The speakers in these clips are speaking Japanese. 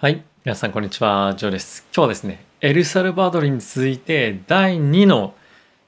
はい。皆さん、こんにちは。ジョーです。今日はですね、エルサルバドルに続いて第2の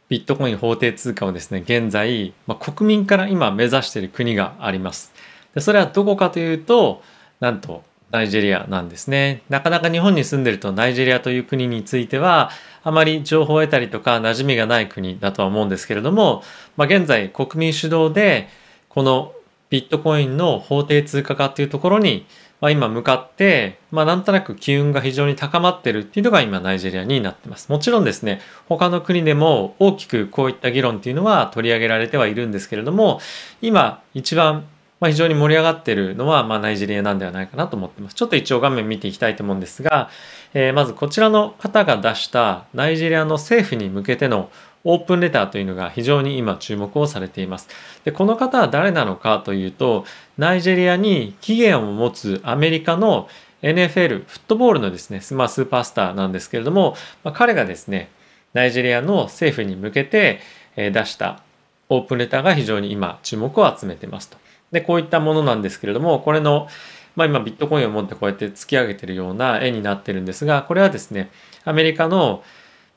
ビットコイン法定通貨をですね、現在、まあ、国民から今目指している国があります。でそれはどこかというと、なんとナイジェリアなんですね。なかなか日本に住んでるとナイジェリアという国については、あまり情報を得たりとか馴染みがない国だとは思うんですけれども、まあ、現在国民主導でこのビットコインの法定通貨化っていうところにまあ、今向かって、まあ、なんとなく機運が非常に高まってるっていうのが今ナイジェリアになってます。もちろんですね、他の国でも大きくこういった議論っていうのは取り上げられてはいるんですけれども、今一番まあ、非常に盛り上がってるのは、まあ、ナイジェリアなんではないかなと思ってます。ちょっと一応画面見ていきたいと思うんですが、えー、まずこちらの方が出したナイジェリアの政府に向けてのオープンレターというのが非常に今注目をされています。でこの方は誰なのかというとナイジェリアに起源を持つアメリカの NFL フットボールのですね、まあ、スーパースターなんですけれども、まあ、彼がですねナイジェリアの政府に向けて出したオープンレターが非常に今注目を集めてますと。でこういったものなんですけれどもこれのまあ、今ビットコインを持ってこうやって突き上げてるような絵になってるんですがこれはですねアメリカの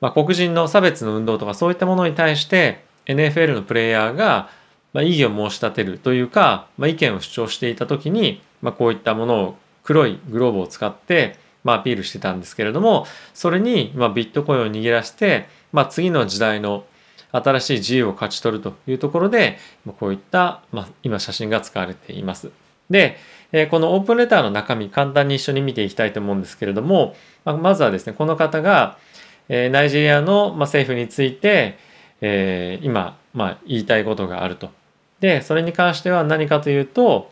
まあ、黒人の差別の運動とかそういったものに対して NFL のプレイヤーが、まあ、異議を申し立てるというか、まあ、意見を主張していた時に、まあ、こういったものを黒いグローブを使って、ま、アピールしてたんですけれどもそれに、ま、ビットコインを握らして、ま、次の時代の新しい自由を勝ち取るというところでまこういった、ま、今写真が使われています。で、えこのオープンレターの中身簡単に一緒に見ていきたいと思うんですけれどもままずはですねこの方がえ、ナイジェリアの、ま、政府について、えー、今、まあ、言いたいことがあると。でそれに関しては何かというと、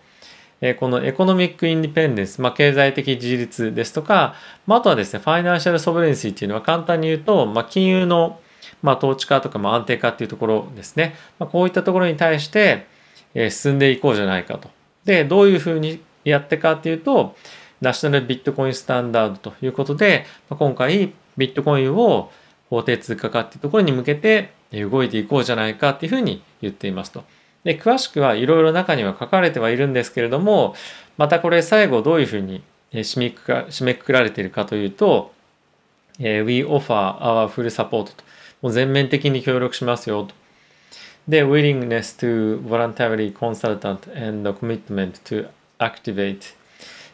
え、この economic independence、まあ、経済的自立ですとか、まあ、あとはですね financial sovereignty っていうのは簡単に言うと、まあ、金融の、まあ、統治化とか、まあ、安定化っていうところですね、まあ、こういったところに対して、えー、進んでいこうじゃないかと。でどういうふうにやってかっていうとナショナルビットコインスタンダードということで、今回ビットコインを法定通貨化っていうところに向けて動いていこうじゃないかっていうふうに言っていますと。で詳しくはいろいろ中には書かれてはいるんですけれどもまたこれ最後どういうふうに締めくか締めくくられているかというと「We offer our full support」ともう全面的に協力しますよと。で、willingness to voluntarily consultant and commitment to activate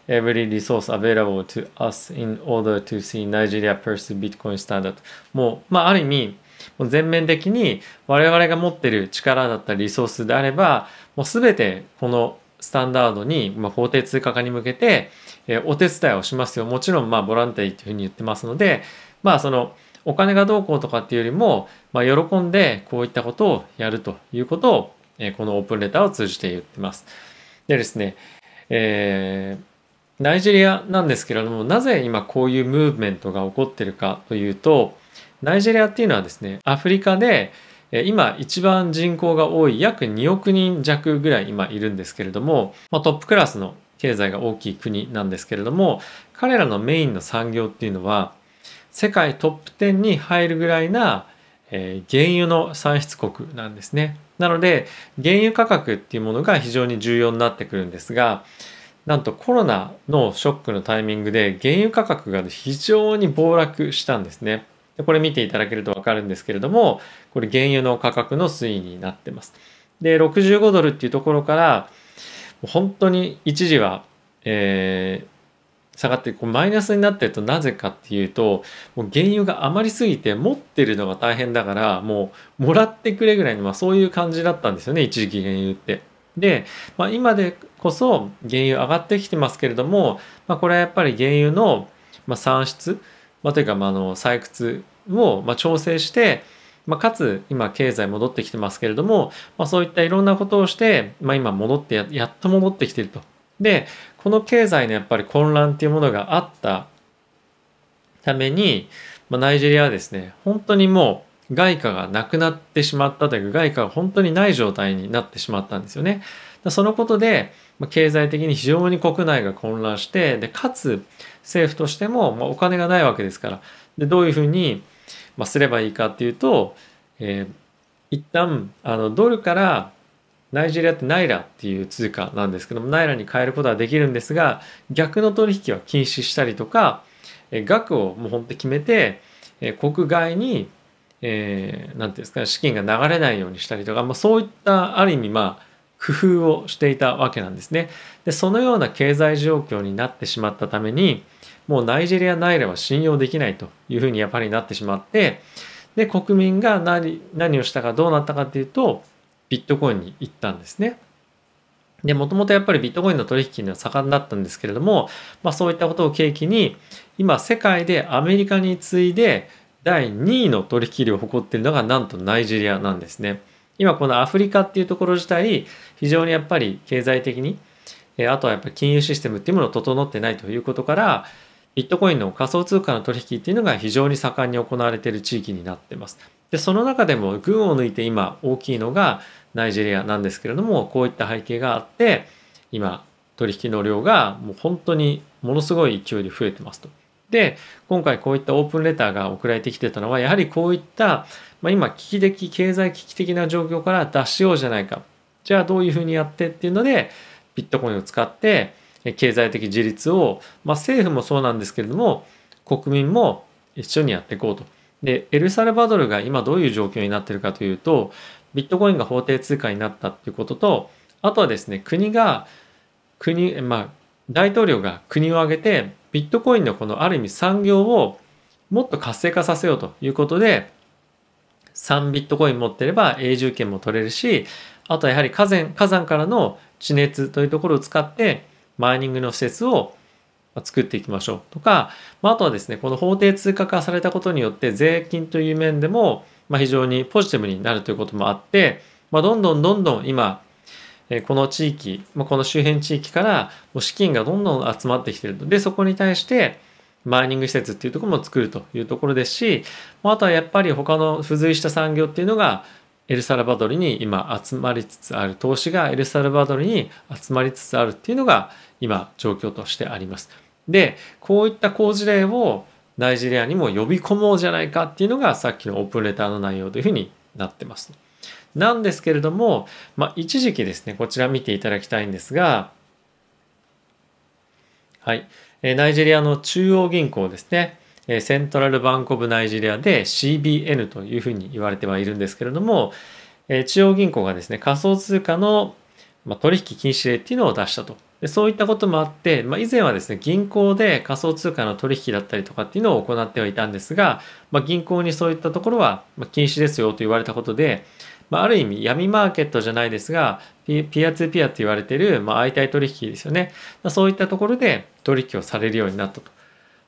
every resource available to us in order to see Nigeria pursue Bitcoin standard もう、まあ、ある意味もう全面的に我々が持ってる力だったりリソースであればもう全てこのスタンダードに、まあ、法定通貨化に向けて、えー、お手伝いをしますよもちろんまあボランティアというふうに言ってますのでまあそのお金がどうこうとかっていうよりも、まあ、喜んでこういったことをやるということを、えー、このオープンレターを通じて言ってます。でですね、えーナイジェリアなんですけれどもなぜ今こういうムーブメントが起こってるかというとナイジェリアっていうのはですねアフリカで今一番人口が多い約2億人弱ぐらい今いるんですけれども、まあ、トップクラスの経済が大きい国なんですけれども彼らのメインの産業っていうのは世界トップ10に入るぐらいな、原油の産出国なんですね。なので原油価格っていうものが非常に重要になってくるんですがなんとコロナのショックのタイミングで原油価格が非常に暴落したんですね。でこれ見ていただけると分かるんですけれども、これ原油の価格の推移になってます。で、65ドルっていうところから、本当に一時は、えー、下がってこうマイナスになってるとなぜかっていうともう原油が余りすぎて持ってるのが大変だからもうもらってくれぐらいの、まあ、そういう感じだったんですよね一時期原油って。で、まあ、今でこそ原油上がってきてますけれども、まあ、これはやっぱり原油の産出、まあ、というかまあの採掘をま調整して、まあ、かつ今経済戻ってきてますけれども、まあ、そういったいろんなことをして、まあ、今戻ってやっと戻ってきてると。でこの経済のやっぱり混乱っていうものがあったために、まあ、ナイジェリアはですね本当にもう外貨がなくなってしまったというか外貨が本当にない状態になってしまったんですよね。そのことで経済的に非常に国内が混乱してでかつ政府としても、お金がないわけですからでどういうふうに、すればいいかっていうと、えー、一旦あのドルからナイジェリアってナイラっていう通貨なんですけどもナイラに変えることはできるんですが逆の取引は禁止したりとか額をもう本当に決めて国外にえー、なんていうんですか資金が流れないようにしたりとか、まあ、そういったある意味まあ工夫をしていたわけなんですね。でそのような経済状況になってしまったためにもうナイジェリアナイラは信用できないというふうにやっぱりなってしまってで国民が何何をしたかどうなったかっていうとビットコインに行ったんですね。でもともとやっぱりビットコインの取引には盛んだったんですけれども、まあ、そういったことを契機に今世界でアメリカに次いで第2位の取引量を誇っているのがなんとナイジェリアなんですね。今このアフリカっていうところ自体非常にやっぱり経済的にあとはやっぱり金融システムっていうものを整ってないということからビットコインの仮想通貨の取引っていうのが非常に盛んに行われている地域になってます。でその中でも群を抜いて今大きいのがナイジェリアなんですけれどもこういった背景があって今取引の量がもう本当にものすごい勢いで増えてますと。で今回こういったオープンレターが送られてきてたのはやはりこういった、まあ、今危機的経済危機的な状況から脱しようじゃないかじゃあどういうふうにやってっていうのでビットコインを使って経済的自立を、まあ、政府もそうなんですけれども国民も一緒にやっていこうと。でエルサルバドルが今どういう状況になってるかというとビットコインが法定通貨になったっていうこととあとはですね国が国まあ大統領が国を挙げてビットコインのこのある意味産業をもっと活性化させようということで3ビットコイン持ってれば永住権も取れるしあとはやはり火山火山からの地熱というところを使ってマイニングの施設を作っていきましょうとか、まあ、とはですねこの法定通貨化されたことによって税金という面でも、ま、非常にポジティブになるということもあって、まあ、どんどんどんどん今この地域、この周辺地域から資金がどんどん集まってきてるでそこに対してマイニング施設っていうところも作るというところですしあとはやっぱり他の付随した産業っていうのがエルサルバドルに今集まりつつある投資がエルサルバドルに集まりつつあるっていうのが今状況としてあります。でこういった好事例をナイジェリアにも呼び込もうじゃないかっていうのがさっきのオープンレターの内容というふうになってます。なんですけれども、まあ、一時期ですね、こちら見ていただきたいんですが、はい、ナイジェリアの中央銀行ですね、セントラルバンクオブナイジェリアで CBN というふうに言われてはいるんですけれども、中央銀行がですね、仮想通貨の取引禁止令っていうのを出したと。でそういったこともあって、まあ、以前はですね、銀行で仮想通貨の取引だったりとかっていうのを行ってはいたんですが、まあ、銀行にそういったところは禁止ですよと言われたことで、まあ、ある意味闇マーケットじゃないですがピアツーピアと言われている、まあ、相対取引ですよねそういったところで取引をされるようになったと。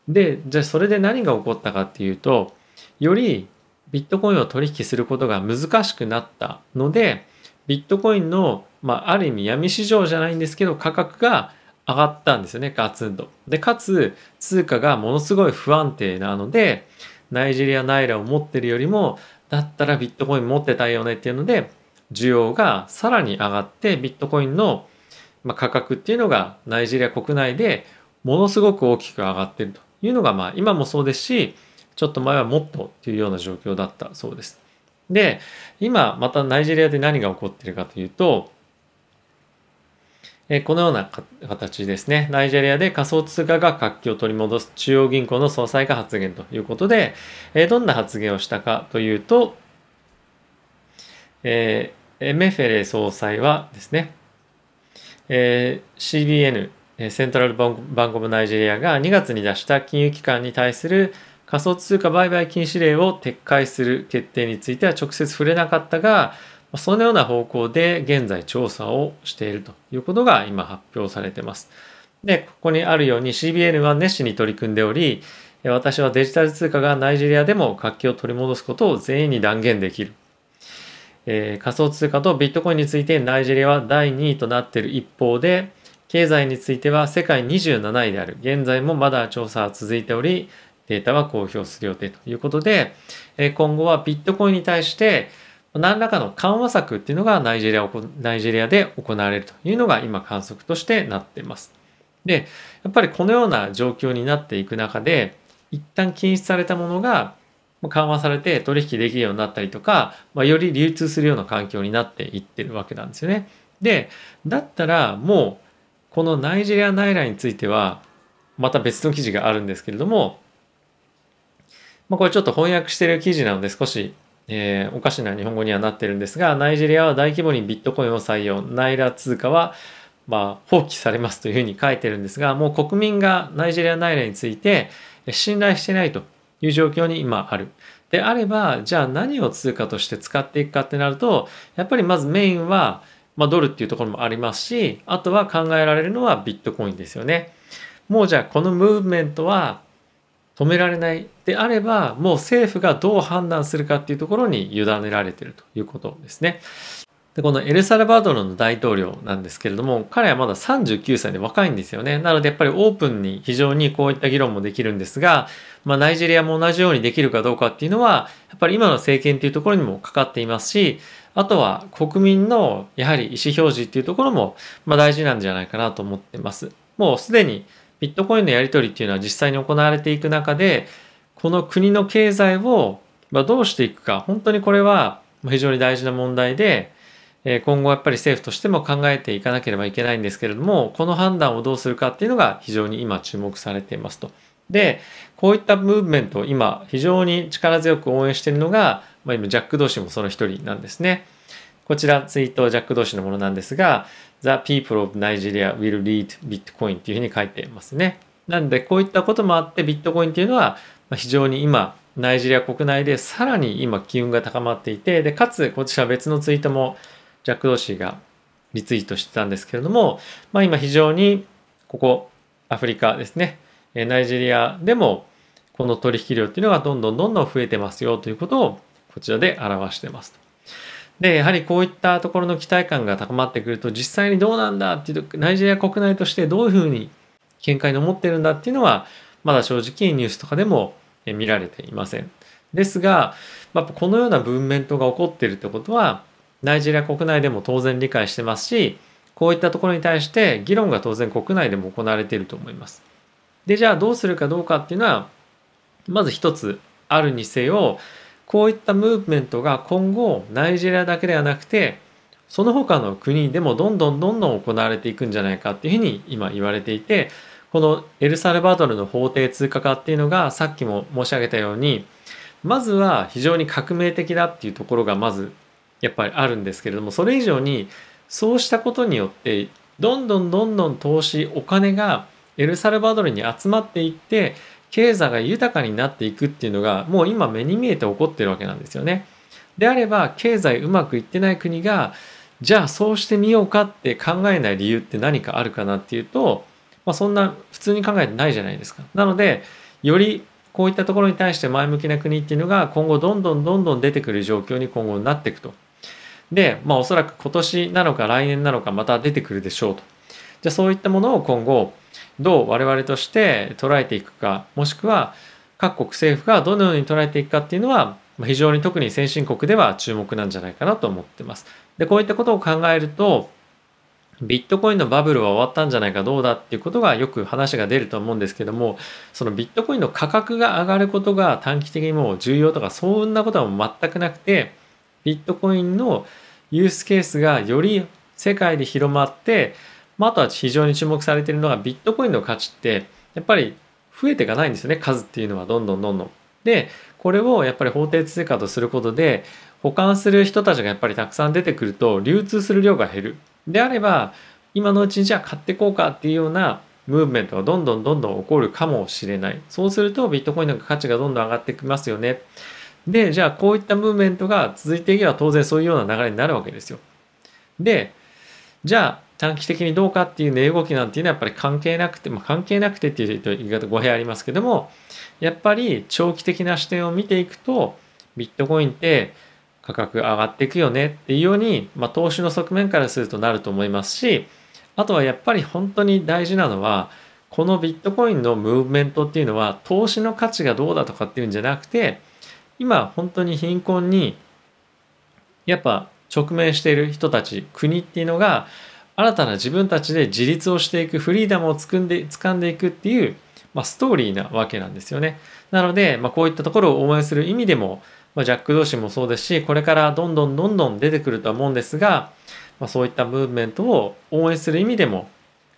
でじゃあそれで何が起こったかっていうとよりビットコインを取引することが難しくなったのでビットコインの、まあ、ある意味闇市場じゃないんですけど価格が上がったんですよねガツンと。でかつ通貨がものすごい不安定なのでナイジェリアナイラを持ってるよりもだったらビットコイン持ってたいよねっていうので需要がさらに上がってビットコインの価格っていうのがナイジェリア国内でものすごく大きく上がってるというのがまあ今もそうですしちょっと前はもっとっていうような状況だったそうです。で今またナイジェリアで何が起こってるかというとえこのような形ですね。ナイジェリアで仮想通貨が活気を取り戻す中央銀行の総裁が発言ということで、えどんな発言をしたかというと、えー、エメフェレ総裁はですね、えー、CBN、セントラルバンクオブナイジェリアが2月に出した金融機関に対する仮想通貨売買禁止令を撤回する決定については直接触れなかったが、そのような方向で現在調査をしているということが今発表されています。で、ここにあるように CBN は熱心に取り組んでおり、私はデジタル通貨がナイジェリアでも活気を取り戻すことを全員に断言できる。えー、仮想通貨とビットコインについてナイジェリアは第2位となっている一方で、経済については世界27位である。現在もまだ調査は続いており、データは公表する予定ということで、今後はビットコインに対して何らかの緩和策っていうのがナイジェリアナイジェリアで行われるというのが今観測としてなっています。で、やっぱりこのような状況になっていく中で、一旦禁止されたものが緩和されて取引できるようになったりとか、まあ、より流通するような環境になっていってるわけなんですよね。でだったらもうこのナイジェリアナイラについてはまた別の記事があるんですけれども、まあ、これちょっと翻訳してる記事なので少し、えー、おかしな日本語にはなってるんですがナイジェリアは大規模にビットコインを採用ナイラ通貨はまあ放棄されますというふうに書いてるんですがもう国民がナイジェリアナイラについて信頼してないという状況に今ある。であればじゃあ何を通貨として使っていくかってなるとやっぱりまずメインは、まあ、ドルっていうところもありますしあとは考えられるのはビットコインですよね。もうじゃあこのムーブメントは止められないであればもう政府がどう判断するかっていうところに委ねられているということですね。でこのエルサルバドルの大統領なんですけれども彼はまだ39歳で若いんですよね。なのでやっぱりオープンに非常にこういった議論もできるんですが、まあ、ナイジェリアも同じようにできるかどうかっていうのはやっぱり今の政権っていうところにもかかっていますしあとは国民のやはり意思表示っていうところもま大事なんじゃないかなと思ってます。もうすでにビットコインのやり取りっていうのは実際に行われていく中でこの国の経済をどうしていくか本当にこれは非常に大事な問題で今後やっぱり政府としても考えていかなければいけないんですけれどもこの判断をどうするかっていうのが非常に今注目されていますと。でこういったムーブメントを今非常に力強く応援しているのが、まあ、今ジャック・ドー氏もその一人なんですね。こちらツイートジャック・ドー氏のものなんですが The people of Nigeria will lead Bitcoin っていうふうに書いてますね。なんでこういったこともあってビットコインっていうのは非常に今ナイジェリア国内でさらに今機運が高まっていてでかつこちら別のツイートもジャック・ドーシーがリツイートしてたんですけれども、まあ、今非常にここアフリカですねナイジェリアでもこの取引量っていうのがどんどんどんどん増えてますよということをこちらで表してます。で、やはりこういったところの期待感が高まってくると、実際にどうなんだっていうと、ナイジェリア国内としてどういうふうに見解の持ってるんだっていうのは、まだ正直ニュースとかでも見られていません。ですが、まあ、このような文面とが起こっているってことは、ナイジェリア国内でも当然理解してますし、こういったところに対して議論が当然国内でも行われていると思います。で、じゃあどうするかどうかっていうのは、まず一つあるにせよ、こういったムーブメントが今後ナイジェリアだけではなくてその他の国でもどんどんどんどん行われていくんじゃないかっていうふうに今言われていてこのエルサルバドルの法定通貨化っていうのがさっきも申し上げたようにまずは非常に革命的だっていうところがまずやっぱりあるんですけれどもそれ以上にそうしたことによってどんどんどんどん投資お金がエルサルバドルに集まっていって経済が豊かになっていくっていうのがもう今目に見えて起こってるわけなんですよね。であれば経済うまくいってない国がじゃあそうしてみようかって考えない理由って何かあるかなっていうと、まあ、そんな普通に考えてないじゃないですか。なのでよりこういったところに対して前向きな国っていうのが今後どんどんどんどん出てくる状況に今後なっていくと。で、まあおそらく今年なのか来年なのかまた出てくるでしょうと。じゃあそういったものを今後どう我々として捉えていくかもしくは各国政府がどのように捉えていくかっていうのは非常に特に先進国では注目なんじゃないかなと思ってます。でこういったことを考えるとビットコインのバブルは終わったんじゃないかどうだっていうことがよく話が出ると思うんですけどもそのビットコインの価格が上がることが短期的にもう重要とかそんなことは全くなくてビットコインのユースケースがより世界で広まってまあ、あとは非常に注目されているのがビットコインの価値ってやっぱり増えていかないんですよね数っていうのはどんどんどんどん。でこれをやっぱり法定通貨とすることで保管する人たちがやっぱりたくさん出てくると流通する量が減る。であれば今のうちにじゃあ買ってこうかっていうようなムーブメントがどんどんどんどん起こるかもしれない。そうするとビットコインの価値がどんどん上がってきますよね。で、じゃあこういったムーブメントが続いていけば当然そういうような流れになるわけですよ。で、じゃあ短期的にどうかっていう値動きなんていうのはやっぱり関係なくて、まあ、関係なくてっていう言い方語弊ありますけどもやっぱり長期的な視点を見ていくとビットコインって価格上がっていくよねっていうように、まあ、投資の側面からするとなると思いますしあとはやっぱり本当に大事なのはこのビットコインのムーブメントっていうのは投資の価値がどうだとかっていうんじゃなくて今本当に貧困にやっぱ直面している人たち国っていうのが新たな自分たちで自立をしていくフリーダムをつくんで掴んでいくっていう、まあ、ストーリーなわけなんですよね。なので、まあ、こういったところを応援する意味でも、まあ、ジャック同士もそうですしこれからどんどんどんどん出てくるとは思うんですが、まあ、そういったムーブメントを応援する意味でも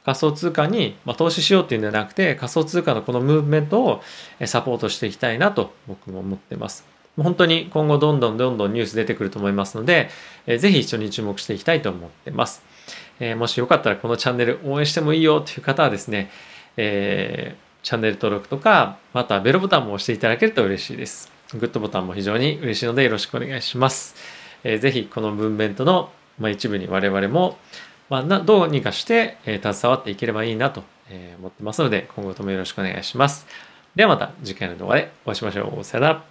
仮想通貨にま投資しようっていうんじゃなくて仮想通貨のこのムーブメントをサポートしていきたいなと僕も思ってます。本当に今後どんどんどんどんニュース出てくると思いますので、えー、ぜひ一緒に注目していきたいと思ってます。えー、もしよかったらこのチャンネル応援してもいいよという方はですね、えー、チャンネル登録とか、またベルボタンも押していただけると嬉しいです。グッドボタンも非常に嬉しいのでよろしくお願いします。えー、ぜひこの文面との、まあ、一部に我々も、まあ、などうにかして、えー、携わっていければいいなと、思ってますので今後ともよろしくお願いします。ではまた次回の動画でお会いしましょう。さよなら。